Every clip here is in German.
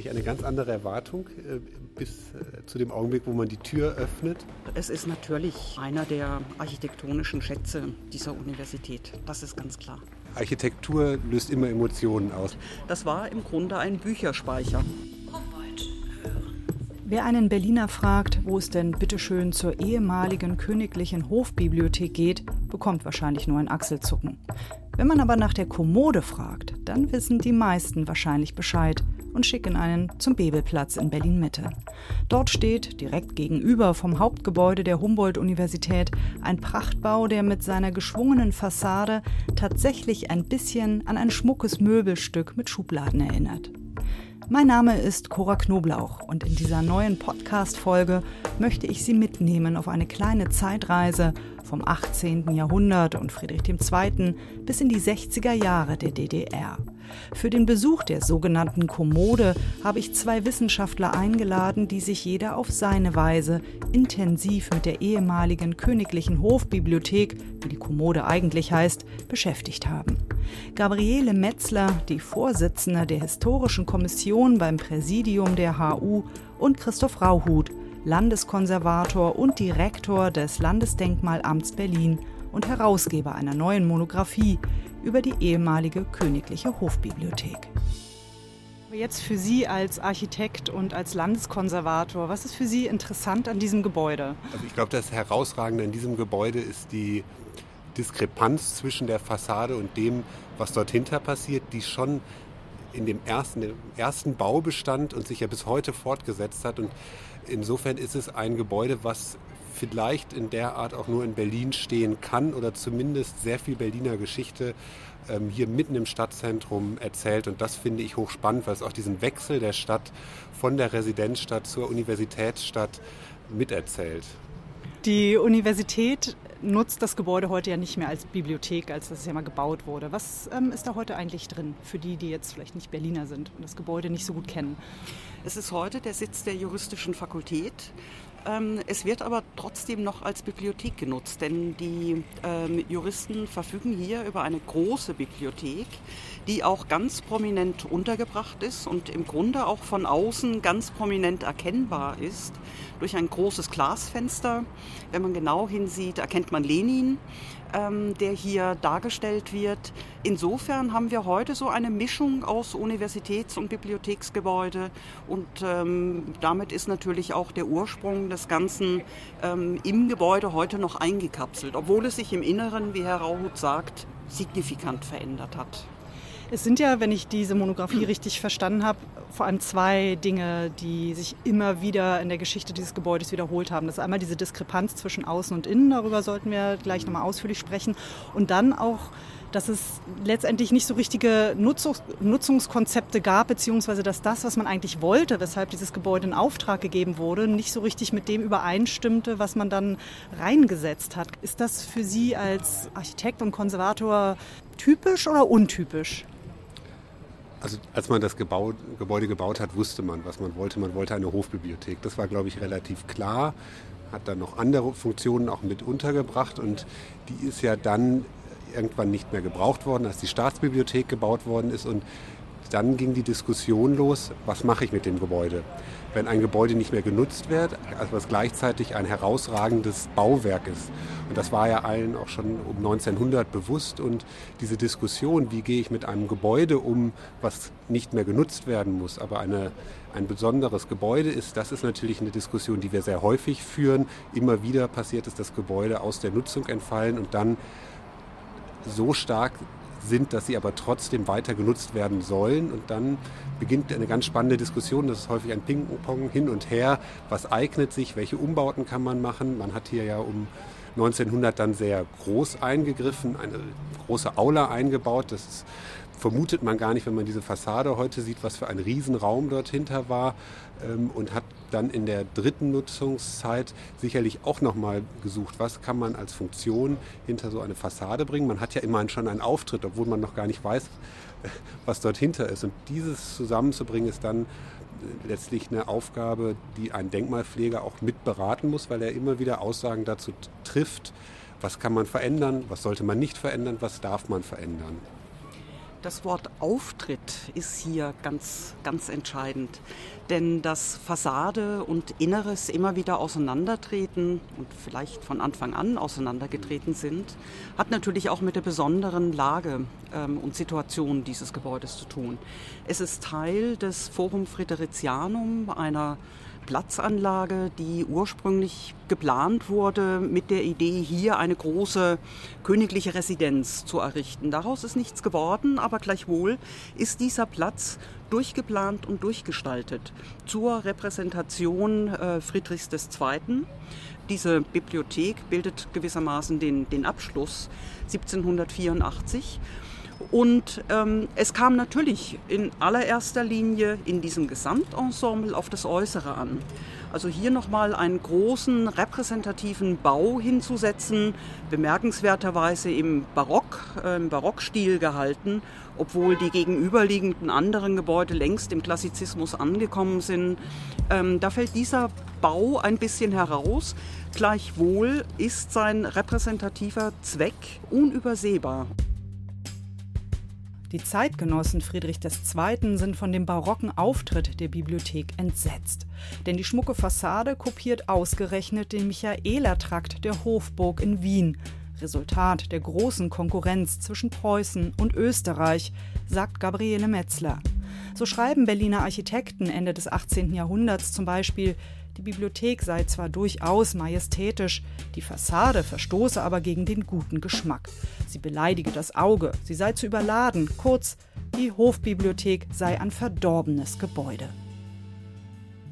Natürlich eine ganz andere Erwartung äh, bis äh, zu dem Augenblick, wo man die Tür öffnet. Es ist natürlich einer der architektonischen Schätze dieser Universität. Das ist ganz klar. Architektur löst immer Emotionen aus. Das war im Grunde ein Bücherspeicher. Wer einen Berliner fragt, wo es denn bitteschön zur ehemaligen königlichen Hofbibliothek geht, bekommt wahrscheinlich nur ein Achselzucken. Wenn man aber nach der Kommode fragt, dann wissen die meisten wahrscheinlich Bescheid und schicken einen zum Bebelplatz in Berlin-Mitte. Dort steht, direkt gegenüber vom Hauptgebäude der Humboldt-Universität, ein Prachtbau, der mit seiner geschwungenen Fassade tatsächlich ein bisschen an ein schmuckes Möbelstück mit Schubladen erinnert. Mein Name ist Cora Knoblauch und in dieser neuen Podcast-Folge möchte ich Sie mitnehmen auf eine kleine Zeitreise vom 18. Jahrhundert und Friedrich II. bis in die 60er Jahre der DDR. Für den Besuch der sogenannten Kommode habe ich zwei Wissenschaftler eingeladen, die sich jeder auf seine Weise intensiv mit der ehemaligen königlichen Hofbibliothek, wie die Kommode eigentlich heißt, beschäftigt haben. Gabriele Metzler, die Vorsitzende der Historischen Kommission beim Präsidium der HU und Christoph Rauhut, Landeskonservator und Direktor des Landesdenkmalamts Berlin und Herausgeber einer neuen Monographie über die ehemalige königliche Hofbibliothek. Jetzt für Sie als Architekt und als Landeskonservator, was ist für Sie interessant an diesem Gebäude? Also ich glaube, das Herausragende in diesem Gebäude ist die Diskrepanz zwischen der Fassade und dem, was dort hinter passiert, die schon in dem ersten, dem ersten Bau bestand und sich ja bis heute fortgesetzt hat. Und insofern ist es ein Gebäude, was vielleicht in der Art auch nur in Berlin stehen kann oder zumindest sehr viel Berliner Geschichte ähm, hier mitten im Stadtzentrum erzählt. Und das finde ich hochspannend, weil es auch diesen Wechsel der Stadt von der Residenzstadt zur Universitätsstadt miterzählt. Die Universität nutzt das Gebäude heute ja nicht mehr als Bibliothek, als das ja mal gebaut wurde. Was ähm, ist da heute eigentlich drin, für die, die jetzt vielleicht nicht Berliner sind und das Gebäude nicht so gut kennen? Es ist heute der Sitz der juristischen Fakultät. Ähm, Es wird aber trotzdem noch als Bibliothek genutzt, denn die ähm, Juristen verfügen hier über eine große Bibliothek, die auch ganz prominent untergebracht ist und im Grunde auch von außen ganz prominent erkennbar ist durch ein großes Glasfenster. Wenn man genau hinsieht, erkennt man Lenin, ähm, der hier dargestellt wird. Insofern haben wir heute so eine Mischung aus Universitäts- und Bibliotheksgebäude und ähm, damit ist natürlich auch der Ursprung des Ganzen ähm, im Gebäude heute noch eingekapselt, obwohl es sich im Inneren, wie Herr Rauhut sagt, signifikant verändert hat. Es sind ja, wenn ich diese Monographie richtig verstanden habe, vor allem zwei Dinge, die sich immer wieder in der Geschichte dieses Gebäudes wiederholt haben. Das ist einmal diese Diskrepanz zwischen Außen und Innen, darüber sollten wir gleich nochmal ausführlich sprechen. Und dann auch, dass es letztendlich nicht so richtige Nutzungs Nutzungskonzepte gab, beziehungsweise dass das, was man eigentlich wollte, weshalb dieses Gebäude in Auftrag gegeben wurde, nicht so richtig mit dem übereinstimmte, was man dann reingesetzt hat. Ist das für Sie als Architekt und Konservator typisch oder untypisch? Also als man das Gebau, Gebäude gebaut hat, wusste man, was man wollte. Man wollte eine Hofbibliothek. Das war, glaube ich, relativ klar. Hat dann noch andere Funktionen auch mit untergebracht und die ist ja dann irgendwann nicht mehr gebraucht worden, als die Staatsbibliothek gebaut worden ist und dann ging die Diskussion los, was mache ich mit dem Gebäude? Wenn ein Gebäude nicht mehr genutzt wird, also was gleichzeitig ein herausragendes Bauwerk ist. Und das war ja allen auch schon um 1900 bewusst. Und diese Diskussion, wie gehe ich mit einem Gebäude um, was nicht mehr genutzt werden muss, aber eine, ein besonderes Gebäude ist, das ist natürlich eine Diskussion, die wir sehr häufig führen. Immer wieder passiert es, dass Gebäude aus der Nutzung entfallen und dann so stark sind, dass sie aber trotzdem weiter genutzt werden sollen. Und dann beginnt eine ganz spannende Diskussion. Das ist häufig ein Ping-Pong hin und her. Was eignet sich? Welche Umbauten kann man machen? Man hat hier ja um 1900 dann sehr groß eingegriffen, eine große Aula eingebaut. Das ist, vermutet man gar nicht, wenn man diese Fassade heute sieht, was für ein Riesenraum dort hinter war. Ähm, und hat dann in der dritten Nutzungszeit sicherlich auch nochmal gesucht, was kann man als Funktion hinter so eine Fassade bringen. Man hat ja immerhin schon einen Auftritt, obwohl man noch gar nicht weiß, was dort hinter ist. Und dieses zusammenzubringen ist dann letztlich eine Aufgabe, die ein Denkmalpfleger auch mit beraten muss, weil er immer wieder Aussagen dazu trifft, was kann man verändern, was sollte man nicht verändern, was darf man verändern. Das Wort Auftritt ist hier ganz, ganz entscheidend. Denn dass Fassade und Inneres immer wieder auseinandertreten und vielleicht von Anfang an auseinandergetreten sind, hat natürlich auch mit der besonderen Lage ähm, und Situation dieses Gebäudes zu tun. Es ist Teil des Forum Fridericianum, einer Platzanlage, die ursprünglich geplant wurde mit der Idee, hier eine große königliche Residenz zu errichten. Daraus ist nichts geworden, aber gleichwohl ist dieser Platz durchgeplant und durchgestaltet zur Repräsentation äh, Friedrichs II. Diese Bibliothek bildet gewissermaßen den, den Abschluss 1784 und ähm, es kam natürlich in allererster Linie in diesem Gesamtensemble auf das Äußere an. Also hier nochmal einen großen repräsentativen Bau hinzusetzen, bemerkenswerterweise im Barock, äh, im Barockstil gehalten, obwohl die gegenüberliegenden anderen Gebäude längst im Klassizismus angekommen sind. Ähm, da fällt dieser Bau ein bisschen heraus. Gleichwohl ist sein repräsentativer Zweck unübersehbar. Die Zeitgenossen Friedrich II. sind von dem barocken Auftritt der Bibliothek entsetzt. Denn die schmucke Fassade kopiert ausgerechnet den Michaelertrakt der Hofburg in Wien, Resultat der großen Konkurrenz zwischen Preußen und Österreich, sagt Gabriele Metzler. So schreiben Berliner Architekten Ende des 18. Jahrhunderts zum Beispiel, die Bibliothek sei zwar durchaus majestätisch, die Fassade verstoße aber gegen den guten Geschmack. Sie beleidige das Auge, sie sei zu überladen, kurz, die Hofbibliothek sei ein verdorbenes Gebäude.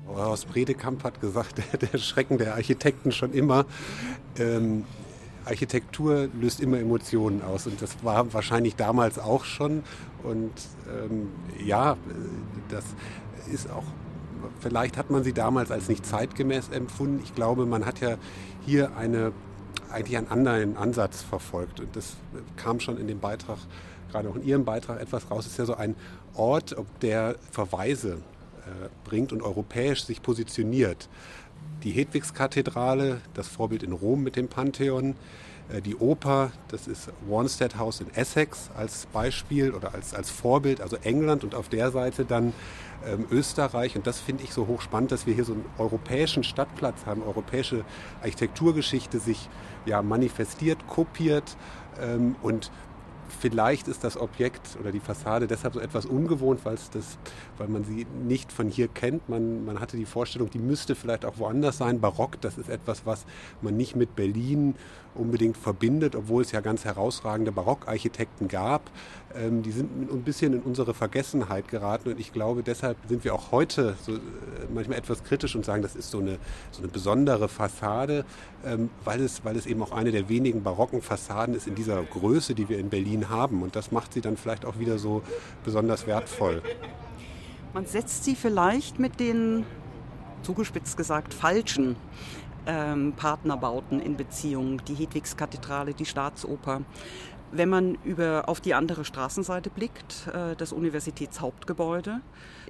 Horst Bredekamp hat gesagt, der Schrecken der Architekten schon immer. Ähm, Architektur löst immer Emotionen aus und das war wahrscheinlich damals auch schon. Und ähm, ja, das ist auch vielleicht hat man sie damals als nicht zeitgemäß empfunden. Ich glaube, man hat ja hier eine, eigentlich einen anderen Ansatz verfolgt. Und das kam schon in dem Beitrag, gerade auch in Ihrem Beitrag etwas raus. Es ist ja so ein Ort, der Verweise äh, bringt und europäisch sich positioniert. Die Hedwigskathedrale, das Vorbild in Rom mit dem Pantheon, die Oper, das ist Wanstead House in Essex als Beispiel oder als, als Vorbild, also England und auf der Seite dann ähm, Österreich. Und das finde ich so hochspannend, dass wir hier so einen europäischen Stadtplatz haben, europäische Architekturgeschichte sich ja manifestiert, kopiert ähm, und Vielleicht ist das Objekt oder die Fassade deshalb so etwas ungewohnt, weil, das, weil man sie nicht von hier kennt. Man, man hatte die Vorstellung, die müsste vielleicht auch woanders sein. Barock, das ist etwas, was man nicht mit Berlin unbedingt verbindet, obwohl es ja ganz herausragende Barockarchitekten gab. Ähm, die sind ein bisschen in unsere Vergessenheit geraten und ich glaube, deshalb sind wir auch heute so, äh, manchmal etwas kritisch und sagen, das ist so eine, so eine besondere Fassade, ähm, weil, es, weil es eben auch eine der wenigen barocken Fassaden ist in dieser Größe, die wir in Berlin haben und das macht sie dann vielleicht auch wieder so besonders wertvoll. Man setzt sie vielleicht mit den, zugespitzt gesagt, falschen ähm, Partnerbauten in Beziehung, die Hedwigskathedrale, die Staatsoper. Wenn man über, auf die andere Straßenseite blickt, äh, das Universitätshauptgebäude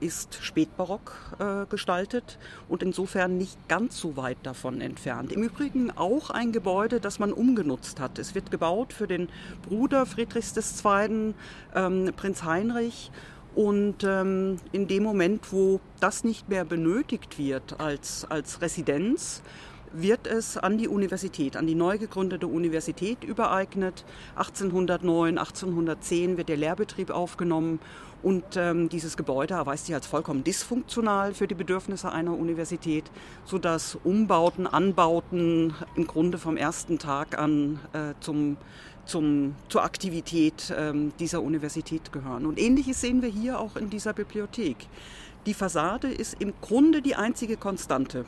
ist spätbarock äh, gestaltet und insofern nicht ganz so weit davon entfernt. Im Übrigen auch ein Gebäude, das man umgenutzt hat. Es wird gebaut für den Bruder Friedrichs II., ähm, Prinz Heinrich. Und ähm, in dem Moment, wo das nicht mehr benötigt wird als, als Residenz, wird es an die Universität, an die neu gegründete Universität übereignet. 1809, 1810 wird der Lehrbetrieb aufgenommen und ähm, dieses Gebäude erweist sich als vollkommen dysfunktional für die Bedürfnisse einer Universität, sodass Umbauten, Anbauten im Grunde vom ersten Tag an äh, zum, zum, zur Aktivität ähm, dieser Universität gehören. Und ähnliches sehen wir hier auch in dieser Bibliothek. Die Fassade ist im Grunde die einzige Konstante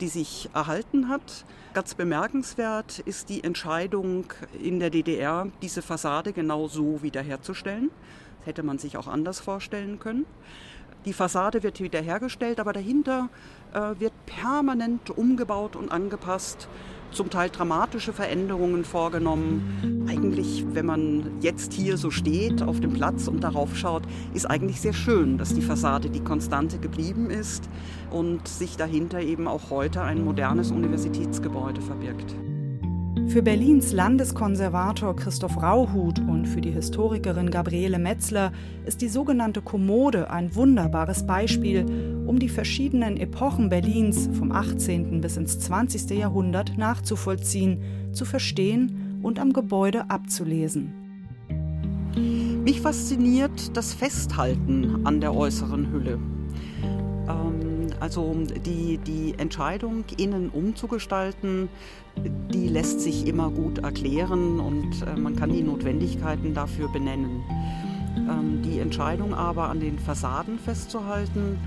die sich erhalten hat. Ganz bemerkenswert ist die Entscheidung in der DDR, diese Fassade genau so wiederherzustellen. Das hätte man sich auch anders vorstellen können. Die Fassade wird wiederhergestellt, aber dahinter äh, wird permanent umgebaut und angepasst zum Teil dramatische Veränderungen vorgenommen. Eigentlich, wenn man jetzt hier so steht auf dem Platz und darauf schaut, ist eigentlich sehr schön, dass die Fassade die Konstante geblieben ist und sich dahinter eben auch heute ein modernes Universitätsgebäude verbirgt. Für Berlins Landeskonservator Christoph Rauhut und für die Historikerin Gabriele Metzler ist die sogenannte Kommode ein wunderbares Beispiel, um die verschiedenen Epochen Berlins vom 18. bis ins 20. Jahrhundert nachzuvollziehen, zu verstehen und am Gebäude abzulesen. Mich fasziniert das Festhalten an der äußeren Hülle. Ähm, also die, die Entscheidung, innen umzugestalten, die lässt sich immer gut erklären und äh, man kann die Notwendigkeiten dafür benennen. Ähm, die Entscheidung aber an den Fassaden festzuhalten,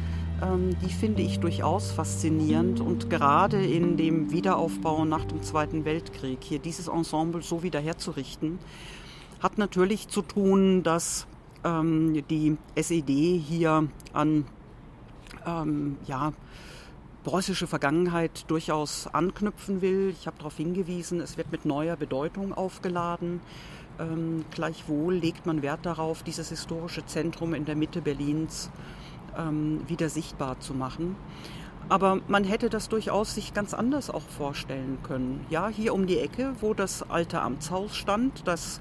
ähm, die finde ich durchaus faszinierend und gerade in dem Wiederaufbau nach dem Zweiten Weltkrieg, hier dieses Ensemble so wiederherzurichten, hat natürlich zu tun, dass ähm, die SED hier an ähm, ja, preußische Vergangenheit durchaus anknüpfen will. Ich habe darauf hingewiesen, es wird mit neuer Bedeutung aufgeladen. Ähm, gleichwohl legt man Wert darauf, dieses historische Zentrum in der Mitte Berlins ähm, wieder sichtbar zu machen. Aber man hätte das durchaus sich ganz anders auch vorstellen können. Ja, hier um die Ecke, wo das alte Amtshaus stand, das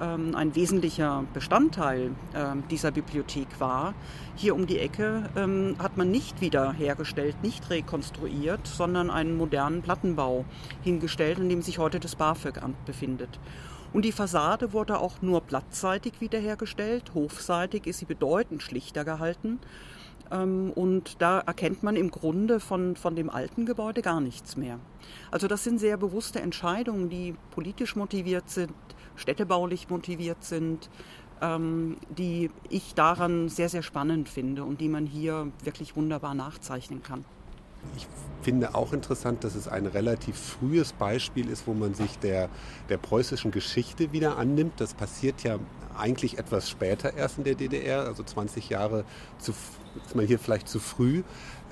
ähm, ein wesentlicher Bestandteil ähm, dieser Bibliothek war. Hier um die Ecke ähm, hat man nicht wiederhergestellt, nicht rekonstruiert, sondern einen modernen Plattenbau hingestellt, in dem sich heute das BAföG-Amt befindet. Und die Fassade wurde auch nur blattseitig wiederhergestellt. Hofseitig ist sie bedeutend schlichter gehalten. Und da erkennt man im Grunde von, von dem alten Gebäude gar nichts mehr. Also das sind sehr bewusste Entscheidungen, die politisch motiviert sind, städtebaulich motiviert sind, ähm, die ich daran sehr, sehr spannend finde und die man hier wirklich wunderbar nachzeichnen kann. Ich finde auch interessant, dass es ein relativ frühes Beispiel ist, wo man sich der, der preußischen Geschichte wieder annimmt. Das passiert ja eigentlich etwas später erst in der DDR, also 20 Jahre zu, ist man hier vielleicht zu früh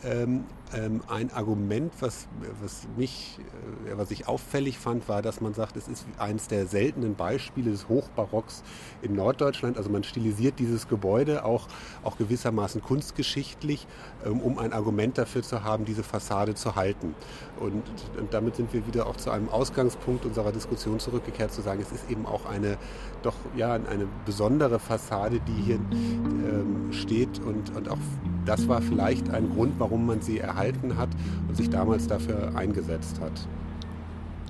ähm, ähm, ein Argument, was, was, mich, äh, was ich auffällig fand, war, dass man sagt, es ist eines der seltenen Beispiele des Hochbarocks in Norddeutschland. Also man stilisiert dieses Gebäude auch, auch gewissermaßen kunstgeschichtlich, ähm, um ein Argument dafür zu haben, diese Fassade zu halten. Und, und, damit sind wir wieder auch zu einem Ausgangspunkt unserer Diskussion zurückgekehrt, zu sagen, es ist eben auch eine doch ja eine besondere Fassade, die hier ähm, steht und, und auch das war vielleicht ein Grund, warum man sie erhalten hat und sich damals dafür eingesetzt hat.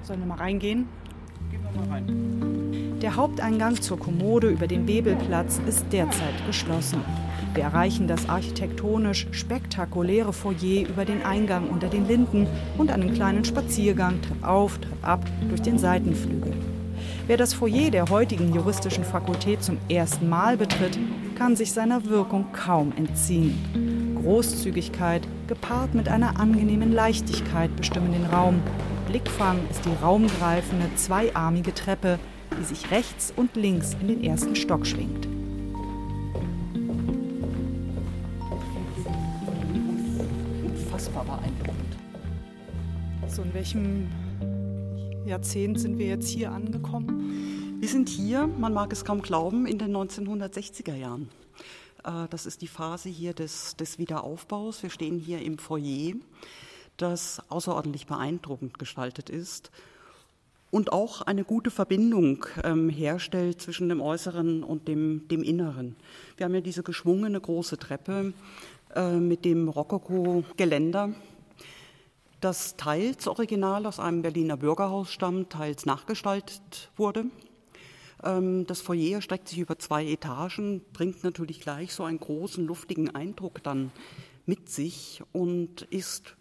Sollen wir mal reingehen? Gehen wir mal rein. Der Haupteingang zur Kommode über den Bebelplatz ist derzeit geschlossen. Wir erreichen das architektonisch spektakuläre Foyer über den Eingang unter den Linden und einen kleinen Spaziergang Trepp auf, Trepp ab durch den Seitenflügel. Wer das Foyer der heutigen juristischen Fakultät zum ersten Mal betritt, kann sich seiner Wirkung kaum entziehen. Großzügigkeit gepaart mit einer angenehmen Leichtigkeit bestimmen den Raum. Blickfang ist die raumgreifende zweiarmige Treppe, die sich rechts und links in den ersten Stock schwingt. Unfassbar beeindruckend. So, in welchem Jahrzehnt sind wir jetzt hier angekommen? Wir sind hier, man mag es kaum glauben, in den 1960er Jahren. Äh, das ist die Phase hier des, des Wiederaufbaus. Wir stehen hier im Foyer, das außerordentlich beeindruckend gestaltet ist und auch eine gute Verbindung ähm, herstellt zwischen dem Äußeren und dem, dem Inneren. Wir haben ja diese geschwungene große Treppe äh, mit dem Rokoko-Geländer das teils original aus einem Berliner Bürgerhaus stammt, teils nachgestaltet wurde. Ähm, das Foyer erstreckt sich über zwei Etagen, bringt natürlich gleich so einen großen, luftigen Eindruck dann mit sich und ist,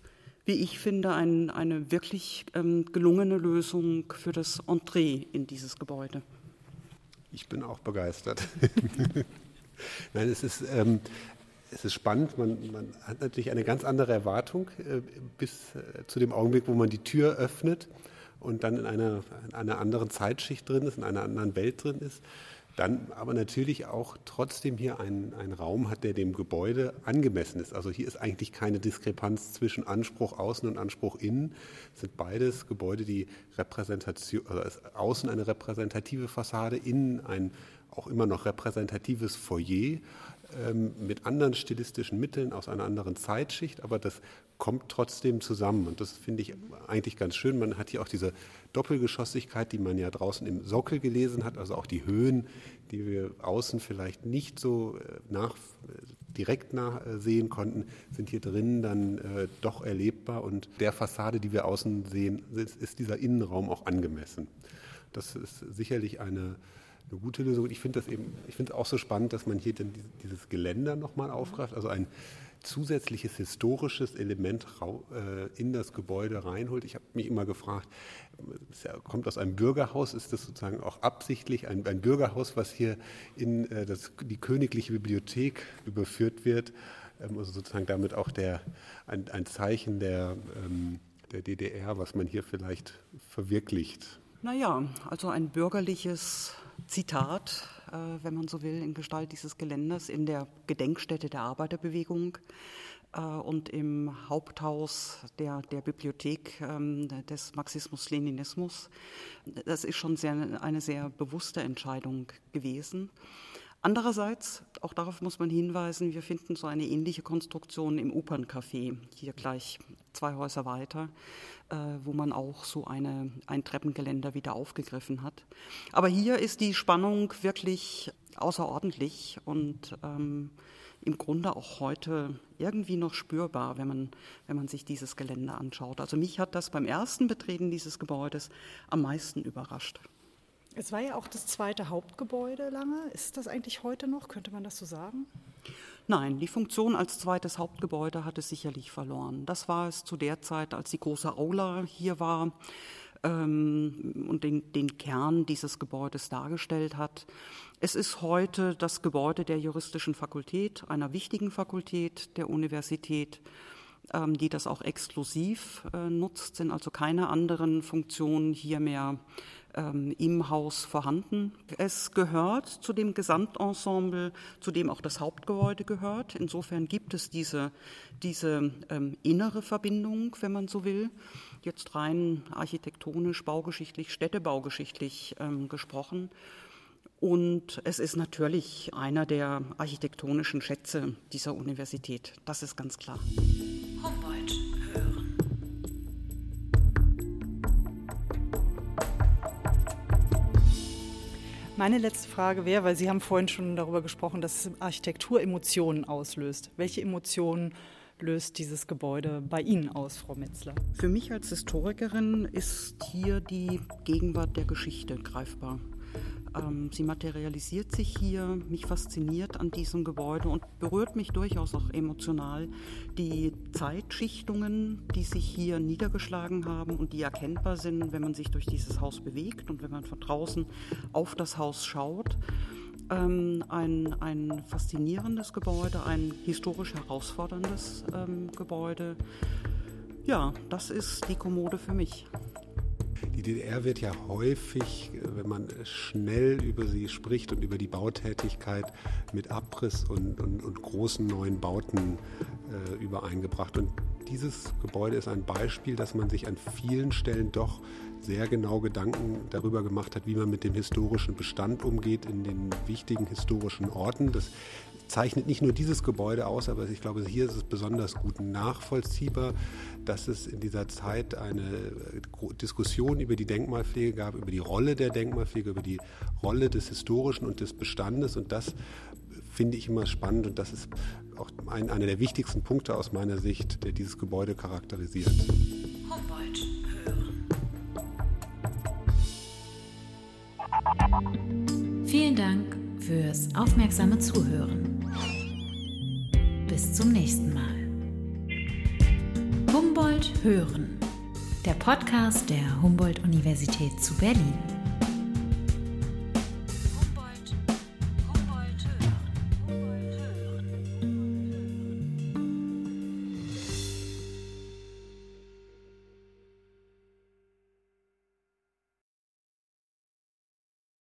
wie ich finde, ein, eine wirklich ähm, gelungene Lösung für das Entree in dieses Gebäude. Ich bin auch begeistert. Nein, es ist ähm, es ist spannend, man, man, hat natürlich eine ganz andere Erwartung äh, bis äh, zu dem Augenblick, wo man die Tür öffnet und dann in einer, in einer anderen Zeitschicht drin ist, in einer anderen Welt drin ist. dann aber natürlich auch trotzdem hier einen, einen Raum hat, der dem Gebäude angemessen ist. Also hier ist eigentlich keine Diskrepanz zwischen Anspruch außen und Anspruch innen. Es sind beides Gebäude, die Repräsentation, also außen eine repräsentative Fassade, innen ein auch immer noch repräsentatives Foyer mit anderen stilistischen Mitteln aus einer anderen Zeitschicht, aber das kommt trotzdem zusammen. Und das finde ich eigentlich ganz schön. Man hat hier auch diese Doppelgeschossigkeit, die man ja draußen im Sockel gelesen hat, also auch die Höhen, die wir außen vielleicht nicht so äh, nach, direkt nachsehen konnten, sind hier drin dann äh, doch erlebbar. Und der Fassade, die wir außen sehen, ist, ist dieser Innenraum auch angemessen. Das ist sicherlich eine eine gute Lösung. Ich finde das eben, ich finde es auch so spannend, dass man hier dann dieses Geländer nochmal aufgreift, also ein zusätzliches historisches Element äh, in das Gebäude reinholt. Ich habe mich immer gefragt, es kommt aus einem Bürgerhaus, ist das sozusagen auch absichtlich ein, ein Bürgerhaus, was hier in äh, das, die königliche Bibliothek überführt wird, ähm, also sozusagen damit auch der, ein, ein Zeichen der, ähm, der DDR, was man hier vielleicht verwirklicht. Naja, also ein bürgerliches Zitat, äh, wenn man so will, in Gestalt dieses Geländers in der Gedenkstätte der Arbeiterbewegung äh, und im Haupthaus der, der Bibliothek ähm, des Marxismus-Leninismus. Das ist schon sehr, eine sehr bewusste Entscheidung gewesen. Andererseits, auch darauf muss man hinweisen, wir finden so eine ähnliche Konstruktion im Operncafé, hier gleich zwei Häuser weiter, äh, wo man auch so eine, ein Treppengeländer wieder aufgegriffen hat. Aber hier ist die Spannung wirklich außerordentlich und ähm, im Grunde auch heute irgendwie noch spürbar, wenn man, wenn man sich dieses Gelände anschaut. Also mich hat das beim ersten Betreten dieses Gebäudes am meisten überrascht. Es war ja auch das zweite Hauptgebäude lange. Ist das eigentlich heute noch? Könnte man das so sagen? Nein, die Funktion als zweites Hauptgebäude hat es sicherlich verloren. Das war es zu der Zeit, als die große Aula hier war ähm, und den, den Kern dieses Gebäudes dargestellt hat. Es ist heute das Gebäude der juristischen Fakultät, einer wichtigen Fakultät der Universität ähm, die das auch exklusiv äh, nutzt, sind also keine anderen Funktionen hier mehr ähm, im Haus vorhanden. Es gehört zu dem Gesamtensemble, zu dem auch das Hauptgebäude gehört. Insofern gibt es diese, diese ähm, innere Verbindung, wenn man so will. Jetzt rein architektonisch, baugeschichtlich, städtebaugeschichtlich ähm, gesprochen. Und es ist natürlich einer der architektonischen Schätze dieser Universität. Das ist ganz klar. Meine letzte Frage wäre, weil Sie haben vorhin schon darüber gesprochen, dass Architektur Emotionen auslöst. Welche Emotionen löst dieses Gebäude bei Ihnen aus, Frau Metzler? Für mich als Historikerin ist hier die Gegenwart der Geschichte greifbar. Ähm, sie materialisiert sich hier, mich fasziniert an diesem Gebäude und berührt mich durchaus auch emotional. Die Zeitschichtungen, die sich hier niedergeschlagen haben und die erkennbar sind, wenn man sich durch dieses Haus bewegt und wenn man von draußen auf das Haus schaut. Ähm, ein, ein faszinierendes Gebäude, ein historisch herausforderndes ähm, Gebäude. Ja, das ist die Kommode für mich. Die DDR wird ja häufig, wenn man schnell über sie spricht und über die Bautätigkeit, mit Abriss und, und, und großen neuen Bauten äh, übereingebracht. Und dieses Gebäude ist ein Beispiel, dass man sich an vielen Stellen doch sehr genau Gedanken darüber gemacht hat, wie man mit dem historischen Bestand umgeht in den wichtigen historischen Orten. Das zeichnet nicht nur dieses Gebäude aus, aber ich glaube, hier ist es besonders gut nachvollziehbar, dass es in dieser Zeit eine äh, Diskussion über die Denkmalpflege gab, über die Rolle der Denkmalpflege, über die Rolle des Historischen und des Bestandes. Und das finde ich immer spannend und das ist auch ein, einer der wichtigsten Punkte aus meiner Sicht, der dieses Gebäude charakterisiert. Humboldt Vielen Dank fürs aufmerksame Zuhören. Bis zum nächsten Mal. Humboldt Hören, der Podcast der Humboldt-Universität zu Berlin.